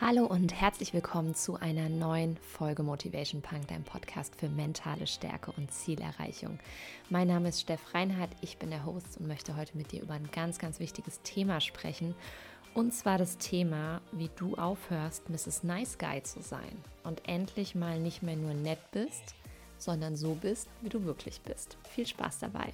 Hallo und herzlich willkommen zu einer neuen Folge Motivation Punk, deinem Podcast für mentale Stärke und Zielerreichung. Mein Name ist Steff Reinhardt, ich bin der Host und möchte heute mit dir über ein ganz, ganz wichtiges Thema sprechen. Und zwar das Thema, wie du aufhörst, Mrs. Nice Guy zu sein und endlich mal nicht mehr nur nett bist, sondern so bist, wie du wirklich bist. Viel Spaß dabei!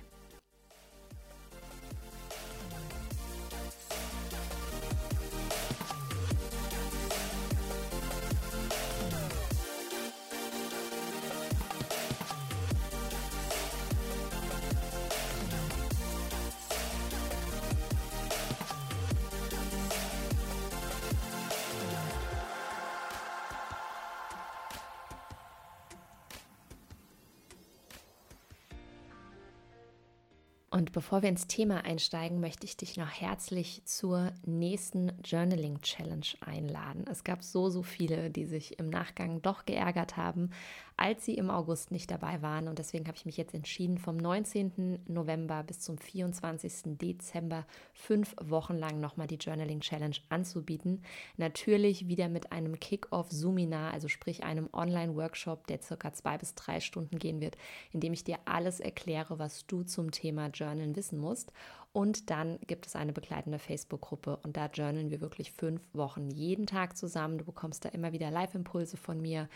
Und bevor wir ins Thema einsteigen, möchte ich dich noch herzlich zur nächsten Journaling Challenge einladen. Es gab so, so viele, die sich im Nachgang doch geärgert haben, als sie im August nicht dabei waren. Und deswegen habe ich mich jetzt entschieden, vom 19. November bis zum 24. Dezember fünf Wochen lang nochmal die Journaling Challenge anzubieten. Natürlich wieder mit einem Kick-Off-Suminar, also sprich einem Online-Workshop, der circa zwei bis drei Stunden gehen wird, in dem ich dir alles erkläre, was du zum Thema Journalen wissen musst. Und dann gibt es eine begleitende Facebook-Gruppe und da journalen wir wirklich fünf Wochen jeden Tag zusammen. Du bekommst da immer wieder Live-Impulse von mir.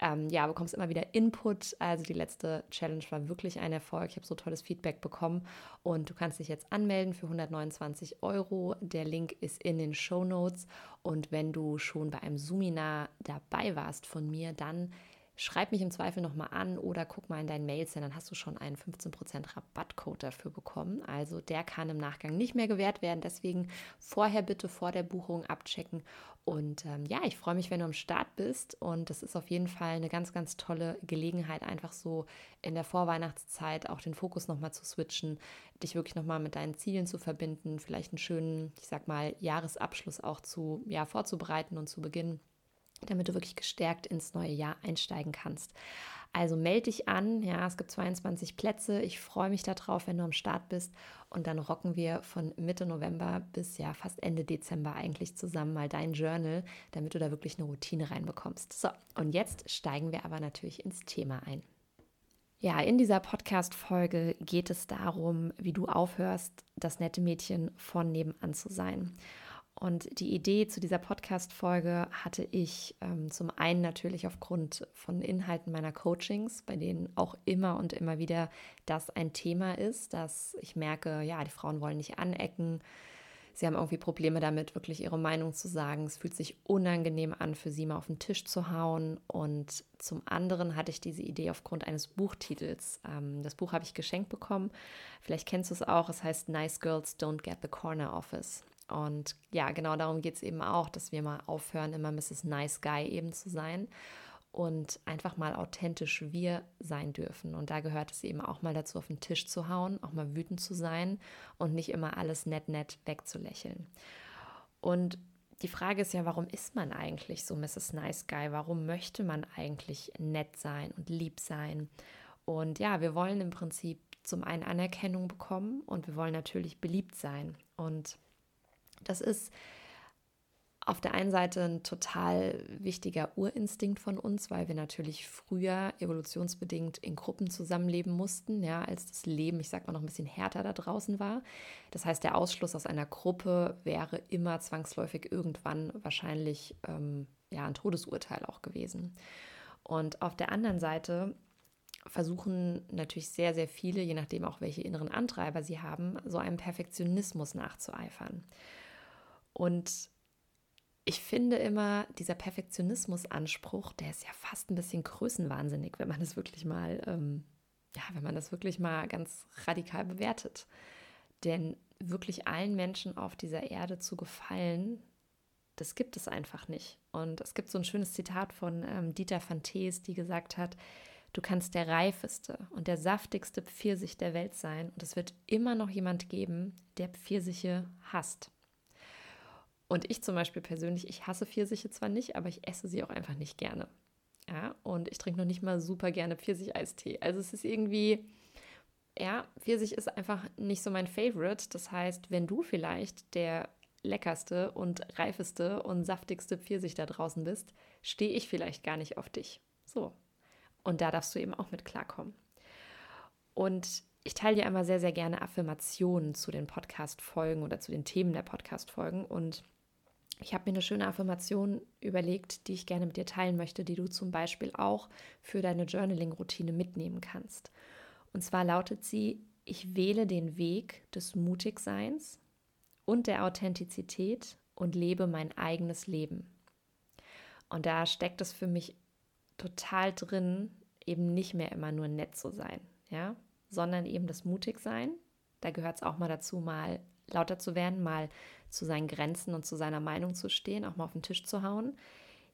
Ähm, ja, bekommst immer wieder Input. Also die letzte Challenge war wirklich ein Erfolg. Ich habe so tolles Feedback bekommen und du kannst dich jetzt anmelden für 129 Euro. Der Link ist in den Show Notes und wenn du schon bei einem Suminar dabei warst von mir, dann Schreib mich im Zweifel nochmal an oder guck mal in deinen Mails, denn dann hast du schon einen 15% Rabattcode dafür bekommen. Also der kann im Nachgang nicht mehr gewährt werden. Deswegen vorher bitte vor der Buchung abchecken. Und ähm, ja, ich freue mich, wenn du am Start bist. Und das ist auf jeden Fall eine ganz, ganz tolle Gelegenheit, einfach so in der Vorweihnachtszeit auch den Fokus nochmal zu switchen, dich wirklich nochmal mit deinen Zielen zu verbinden, vielleicht einen schönen, ich sag mal, Jahresabschluss auch zu, ja, vorzubereiten und zu beginnen damit du wirklich gestärkt ins neue Jahr einsteigen kannst. Also melde dich an, ja, es gibt 22 Plätze. Ich freue mich darauf, wenn du am Start bist. Und dann rocken wir von Mitte November bis ja fast Ende Dezember eigentlich zusammen mal dein Journal, damit du da wirklich eine Routine reinbekommst. So, und jetzt steigen wir aber natürlich ins Thema ein. Ja, in dieser Podcast-Folge geht es darum, wie du aufhörst, das nette Mädchen von nebenan zu sein. Und die Idee zu dieser Podcast-Folge hatte ich ähm, zum einen natürlich aufgrund von Inhalten meiner Coachings, bei denen auch immer und immer wieder das ein Thema ist, dass ich merke, ja, die Frauen wollen nicht anecken. Sie haben irgendwie Probleme damit, wirklich ihre Meinung zu sagen. Es fühlt sich unangenehm an, für sie mal auf den Tisch zu hauen. Und zum anderen hatte ich diese Idee aufgrund eines Buchtitels. Ähm, das Buch habe ich geschenkt bekommen. Vielleicht kennst du es auch. Es heißt Nice Girls Don't Get the Corner Office. Und ja, genau darum geht es eben auch, dass wir mal aufhören, immer Mrs. Nice Guy eben zu sein und einfach mal authentisch wir sein dürfen. Und da gehört es eben auch mal dazu, auf den Tisch zu hauen, auch mal wütend zu sein und nicht immer alles nett, nett wegzulächeln. Und die Frage ist ja, warum ist man eigentlich so Mrs. Nice Guy? Warum möchte man eigentlich nett sein und lieb sein? Und ja, wir wollen im Prinzip zum einen Anerkennung bekommen und wir wollen natürlich beliebt sein. Und das ist auf der einen Seite ein total wichtiger Urinstinkt von uns, weil wir natürlich früher evolutionsbedingt in Gruppen zusammenleben mussten, ja, als das Leben, ich sag mal, noch ein bisschen härter da draußen war. Das heißt, der Ausschluss aus einer Gruppe wäre immer zwangsläufig irgendwann wahrscheinlich ähm, ja, ein Todesurteil auch gewesen. Und auf der anderen Seite versuchen natürlich sehr, sehr viele, je nachdem auch welche inneren Antreiber sie haben, so einem Perfektionismus nachzueifern. Und ich finde immer, dieser Perfektionismusanspruch, der ist ja fast ein bisschen größenwahnsinnig, wenn man das wirklich mal, ähm, ja, wenn man das wirklich mal ganz radikal bewertet. Denn wirklich allen Menschen auf dieser Erde zu gefallen, das gibt es einfach nicht. Und es gibt so ein schönes Zitat von ähm, Dieter van Thees, die gesagt hat, du kannst der reifeste und der saftigste Pfirsich der Welt sein und es wird immer noch jemand geben, der Pfirsiche hasst. Und ich zum Beispiel persönlich, ich hasse Pfirsiche zwar nicht, aber ich esse sie auch einfach nicht gerne. Ja, und ich trinke noch nicht mal super gerne Pfirsicheistee. Also es ist irgendwie, ja, Pfirsich ist einfach nicht so mein Favorite. Das heißt, wenn du vielleicht der leckerste und reifeste und saftigste Pfirsich da draußen bist, stehe ich vielleicht gar nicht auf dich. So. Und da darfst du eben auch mit klarkommen. Und ich teile dir einmal sehr, sehr gerne Affirmationen zu den Podcast-Folgen oder zu den Themen der Podcast-Folgen. Und ich habe mir eine schöne Affirmation überlegt, die ich gerne mit dir teilen möchte, die du zum Beispiel auch für deine Journaling-Routine mitnehmen kannst. Und zwar lautet sie, ich wähle den Weg des Mutigseins und der Authentizität und lebe mein eigenes Leben. Und da steckt es für mich total drin, eben nicht mehr immer nur nett zu sein, ja, sondern eben das Mutigsein. Da gehört es auch mal dazu, mal lauter zu werden, mal zu seinen Grenzen und zu seiner Meinung zu stehen, auch mal auf den Tisch zu hauen.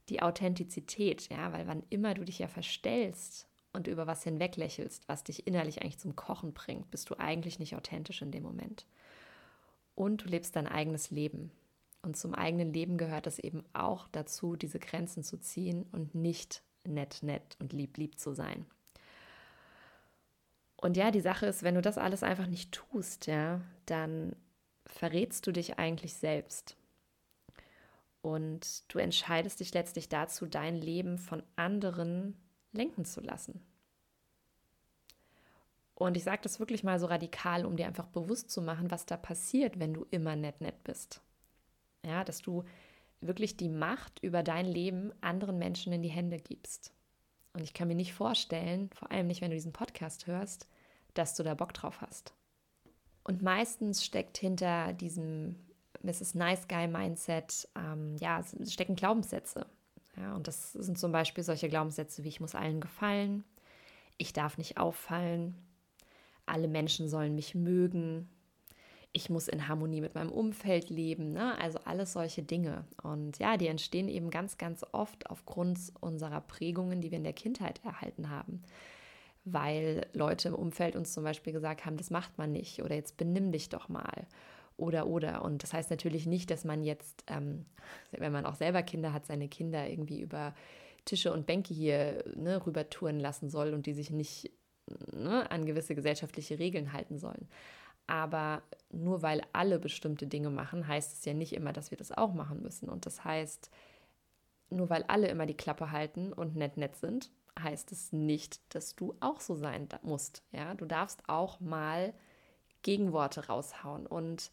Die Authentizität, ja, weil wann immer du dich ja verstellst und über was hinweglächelst, was dich innerlich eigentlich zum Kochen bringt, bist du eigentlich nicht authentisch in dem Moment. Und du lebst dein eigenes Leben. Und zum eigenen Leben gehört es eben auch dazu, diese Grenzen zu ziehen und nicht nett, nett und lieb, lieb zu sein. Und ja, die Sache ist, wenn du das alles einfach nicht tust, ja, dann verrätst du dich eigentlich selbst. Und du entscheidest dich letztlich dazu, dein Leben von anderen lenken zu lassen. Und ich sage das wirklich mal so radikal, um dir einfach bewusst zu machen, was da passiert, wenn du immer nett, nett bist. Ja, dass du wirklich die Macht über dein Leben anderen Menschen in die Hände gibst. Und ich kann mir nicht vorstellen, vor allem nicht, wenn du diesen Podcast hörst, dass du da Bock drauf hast. Und meistens steckt hinter diesem Mrs. Nice Guy Mindset, ähm, ja, stecken Glaubenssätze. Ja, und das sind zum Beispiel solche Glaubenssätze wie ich muss allen gefallen, ich darf nicht auffallen, alle Menschen sollen mich mögen, ich muss in Harmonie mit meinem Umfeld leben, ne? also alles solche Dinge. Und ja, die entstehen eben ganz, ganz oft aufgrund unserer Prägungen, die wir in der Kindheit erhalten haben. Weil Leute im Umfeld uns zum Beispiel gesagt haben, das macht man nicht oder jetzt benimm dich doch mal oder oder. Und das heißt natürlich nicht, dass man jetzt, ähm, wenn man auch selber Kinder hat, seine Kinder irgendwie über Tische und Bänke hier ne, rüber touren lassen soll und die sich nicht ne, an gewisse gesellschaftliche Regeln halten sollen. Aber nur weil alle bestimmte Dinge machen, heißt es ja nicht immer, dass wir das auch machen müssen. Und das heißt, nur weil alle immer die Klappe halten und nett nett sind, heißt es nicht, dass du auch so sein musst. Ja, du darfst auch mal Gegenworte raushauen. Und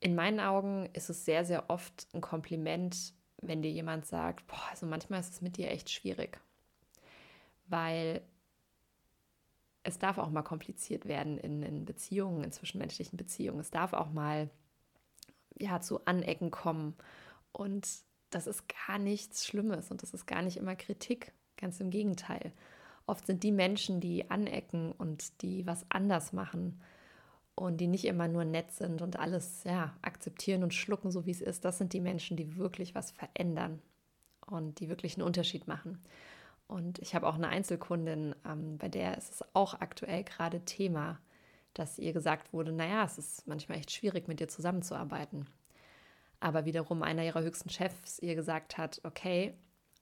in meinen Augen ist es sehr, sehr oft ein Kompliment, wenn dir jemand sagt, boah, also manchmal ist es mit dir echt schwierig. Weil es darf auch mal kompliziert werden in, in Beziehungen, in zwischenmenschlichen Beziehungen. Es darf auch mal ja, zu Anecken kommen. Und das ist gar nichts Schlimmes und das ist gar nicht immer Kritik. Ganz im Gegenteil. Oft sind die Menschen, die anecken und die was anders machen und die nicht immer nur nett sind und alles ja, akzeptieren und schlucken, so wie es ist, das sind die Menschen, die wirklich was verändern und die wirklich einen Unterschied machen. Und ich habe auch eine Einzelkundin, ähm, bei der ist es auch aktuell gerade Thema, dass ihr gesagt wurde, naja, es ist manchmal echt schwierig, mit dir zusammenzuarbeiten. Aber wiederum einer ihrer höchsten Chefs ihr gesagt hat, okay,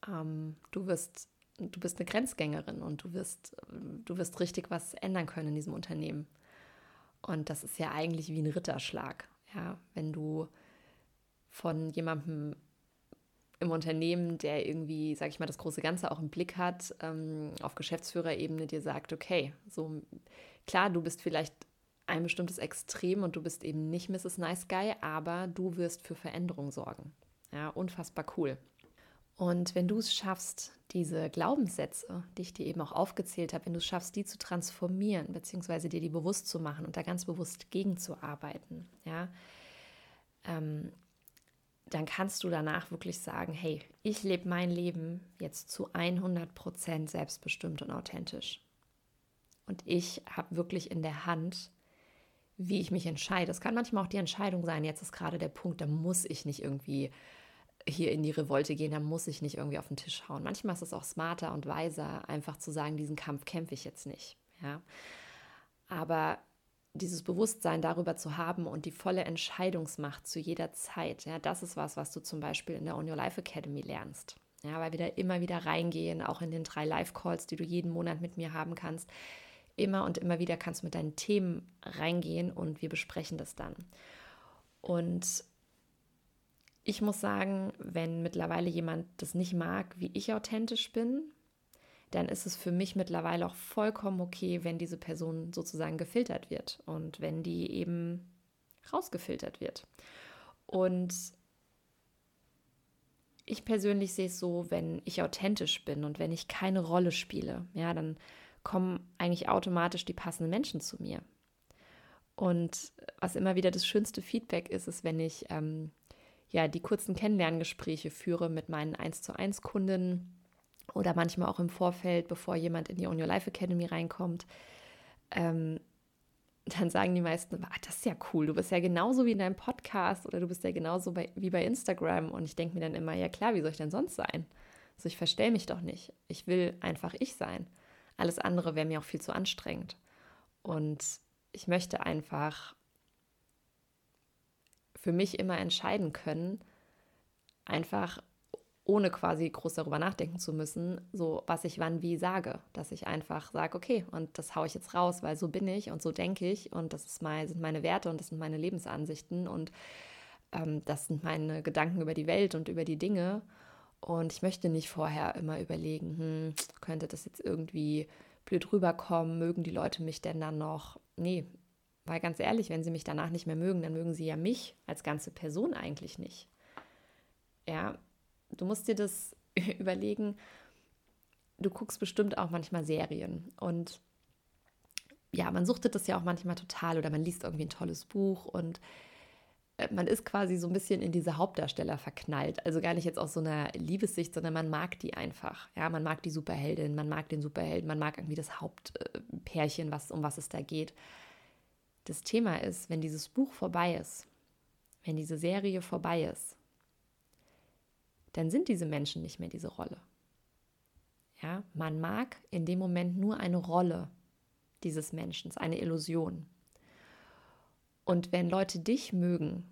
ähm, du wirst, du bist eine Grenzgängerin und du wirst, du wirst richtig was ändern können in diesem Unternehmen. Und das ist ja eigentlich wie ein Ritterschlag, ja, wenn du von jemandem im Unternehmen, der irgendwie, sag ich mal, das große Ganze auch im Blick hat, ähm, auf Geschäftsführerebene dir sagt, okay, so klar, du bist vielleicht ein bestimmtes Extrem und du bist eben nicht Mrs. Nice Guy, aber du wirst für Veränderung sorgen. Ja, unfassbar cool. Und wenn du es schaffst, diese Glaubenssätze, die ich dir eben auch aufgezählt habe, wenn du es schaffst, die zu transformieren, beziehungsweise dir die bewusst zu machen und da ganz bewusst gegenzuarbeiten, ja, ähm, dann kannst du danach wirklich sagen, hey, ich lebe mein Leben jetzt zu 100 Prozent selbstbestimmt und authentisch. Und ich habe wirklich in der Hand, wie ich mich entscheide. Es kann manchmal auch die Entscheidung sein, jetzt ist gerade der Punkt, da muss ich nicht irgendwie hier in die Revolte gehen, da muss ich nicht irgendwie auf den Tisch hauen. Manchmal ist es auch smarter und weiser, einfach zu sagen, diesen Kampf kämpfe ich jetzt nicht. Ja? Aber dieses Bewusstsein darüber zu haben und die volle Entscheidungsmacht zu jeder Zeit, ja, das ist was, was du zum Beispiel in der On Your Life Academy lernst. Ja, weil wir da immer wieder reingehen, auch in den drei Live-Calls, die du jeden Monat mit mir haben kannst, immer und immer wieder kannst du mit deinen Themen reingehen und wir besprechen das dann. Und ich muss sagen, wenn mittlerweile jemand das nicht mag, wie ich authentisch bin, dann ist es für mich mittlerweile auch vollkommen okay, wenn diese Person sozusagen gefiltert wird und wenn die eben rausgefiltert wird. Und ich persönlich sehe es so, wenn ich authentisch bin und wenn ich keine Rolle spiele, ja, dann kommen eigentlich automatisch die passenden Menschen zu mir. Und was immer wieder das schönste Feedback ist, ist, wenn ich ähm, ja die kurzen Kennenlerngespräche führe mit meinen 1 zu 1 Kunden oder manchmal auch im Vorfeld, bevor jemand in die On Your Life Academy reinkommt. Ähm, dann sagen die meisten, das ist ja cool, du bist ja genauso wie in deinem Podcast oder du bist ja genauso bei, wie bei Instagram. Und ich denke mir dann immer, ja klar, wie soll ich denn sonst sein? Also ich verstell mich doch nicht. Ich will einfach ich sein. Alles andere wäre mir auch viel zu anstrengend. Und ich möchte einfach für mich immer entscheiden können, einfach ohne quasi groß darüber nachdenken zu müssen, so was ich wann wie sage. Dass ich einfach sage, okay, und das haue ich jetzt raus, weil so bin ich und so denke ich und das ist mein, sind meine Werte und das sind meine Lebensansichten und ähm, das sind meine Gedanken über die Welt und über die Dinge. Und ich möchte nicht vorher immer überlegen, hm, könnte das jetzt irgendwie blöd rüberkommen, mögen die Leute mich denn dann noch? Nee, weil ganz ehrlich, wenn sie mich danach nicht mehr mögen, dann mögen sie ja mich als ganze Person eigentlich nicht. Ja, du musst dir das überlegen. Du guckst bestimmt auch manchmal Serien und ja, man suchtet das ja auch manchmal total oder man liest irgendwie ein tolles Buch und man ist quasi so ein bisschen in diese Hauptdarsteller verknallt. Also gar nicht jetzt aus so einer Liebessicht, sondern man mag die einfach. Ja, man mag die Superheldin, man mag den Superhelden, man mag irgendwie das Hauptpärchen, was, um was es da geht. Das Thema ist, wenn dieses Buch vorbei ist, wenn diese Serie vorbei ist, dann sind diese Menschen nicht mehr diese Rolle. Ja, man mag in dem Moment nur eine Rolle dieses Menschen, eine Illusion. Und wenn Leute dich mögen,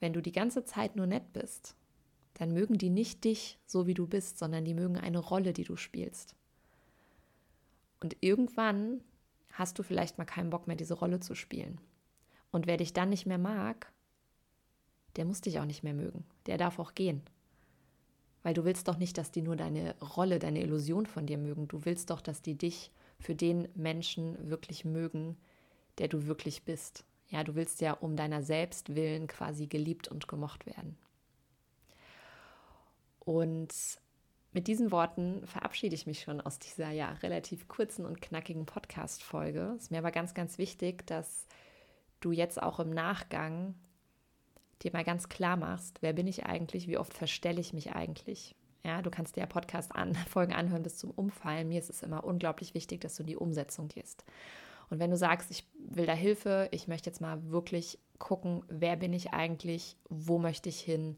wenn du die ganze Zeit nur nett bist, dann mögen die nicht dich so, wie du bist, sondern die mögen eine Rolle, die du spielst. Und irgendwann hast du vielleicht mal keinen Bock mehr, diese Rolle zu spielen. Und wer dich dann nicht mehr mag, der muss dich auch nicht mehr mögen. Der darf auch gehen. Weil du willst doch nicht, dass die nur deine Rolle, deine Illusion von dir mögen. Du willst doch, dass die dich für den Menschen wirklich mögen, der du wirklich bist. Ja, du willst ja um deiner selbst willen quasi geliebt und gemocht werden. Und mit diesen Worten verabschiede ich mich schon aus dieser ja relativ kurzen und knackigen Podcast-Folge. Es ist mir aber ganz, ganz wichtig, dass du jetzt auch im Nachgang dir mal ganz klar machst, wer bin ich eigentlich, wie oft verstelle ich mich eigentlich. Ja, du kannst dir ja Podcast-Folgen an, anhören bis zum Umfallen. Mir ist es immer unglaublich wichtig, dass du in die Umsetzung gehst. Und wenn du sagst, ich will da Hilfe, ich möchte jetzt mal wirklich gucken, wer bin ich eigentlich, wo möchte ich hin,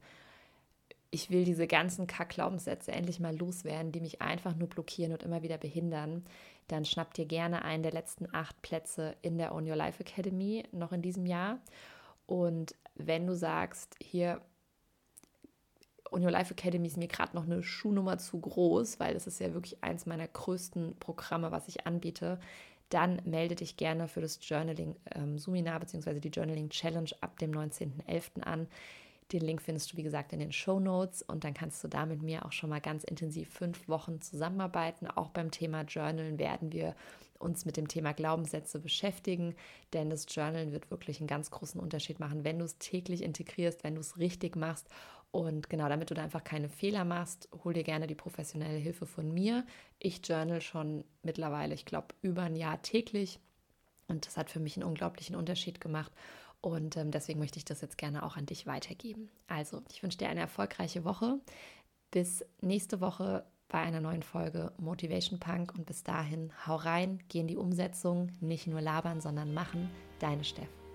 ich will diese ganzen Kack-Glaubenssätze endlich mal loswerden, die mich einfach nur blockieren und immer wieder behindern, dann schnapp dir gerne einen der letzten acht Plätze in der Own Your Life Academy noch in diesem Jahr. Und wenn du sagst, hier, On Your Life Academy ist mir gerade noch eine Schuhnummer zu groß, weil das ist ja wirklich eins meiner größten Programme, was ich anbiete, dann melde dich gerne für das Journaling ähm, bzw. die Journaling Challenge ab dem 19.11. an. Den Link findest du, wie gesagt, in den Show Notes und dann kannst du da mit mir auch schon mal ganz intensiv fünf Wochen zusammenarbeiten. Auch beim Thema Journalen werden wir uns mit dem Thema Glaubenssätze beschäftigen, denn das Journalen wird wirklich einen ganz großen Unterschied machen, wenn du es täglich integrierst, wenn du es richtig machst. Und genau, damit du da einfach keine Fehler machst, hol dir gerne die professionelle Hilfe von mir. Ich journal schon mittlerweile, ich glaube, über ein Jahr täglich. Und das hat für mich einen unglaublichen Unterschied gemacht. Und ähm, deswegen möchte ich das jetzt gerne auch an dich weitergeben. Also, ich wünsche dir eine erfolgreiche Woche. Bis nächste Woche bei einer neuen Folge Motivation Punk. Und bis dahin, hau rein, geh in die Umsetzung. Nicht nur labern, sondern machen. Deine Steff.